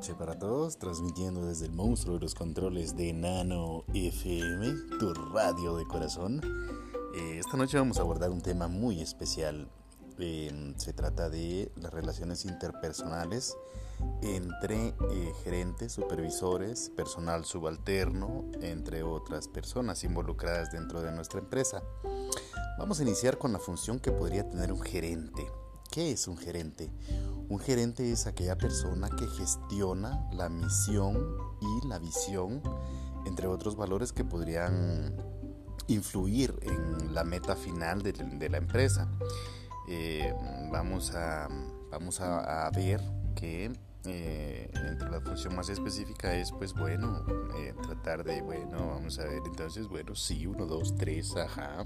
noche para todos, transmitiendo desde el monstruo de los controles de Nano FM, tu radio de corazón. Eh, esta noche vamos a abordar un tema muy especial. Em, se trata de las relaciones interpersonales entre eh, gerentes, supervisores, personal subalterno, entre otras personas involucradas dentro de nuestra empresa. Vamos a iniciar con la función que podría tener un gerente. ¿Qué es un gerente? Un gerente es aquella persona que gestiona la misión y la visión, entre otros valores que podrían influir en la meta final de, la empresa. Eh, vamos a, vamos a, ver que eh, entre la función más específica es pues bueno eh, tratar de bueno vamos a ver entonces bueno sí uno dos tres ajá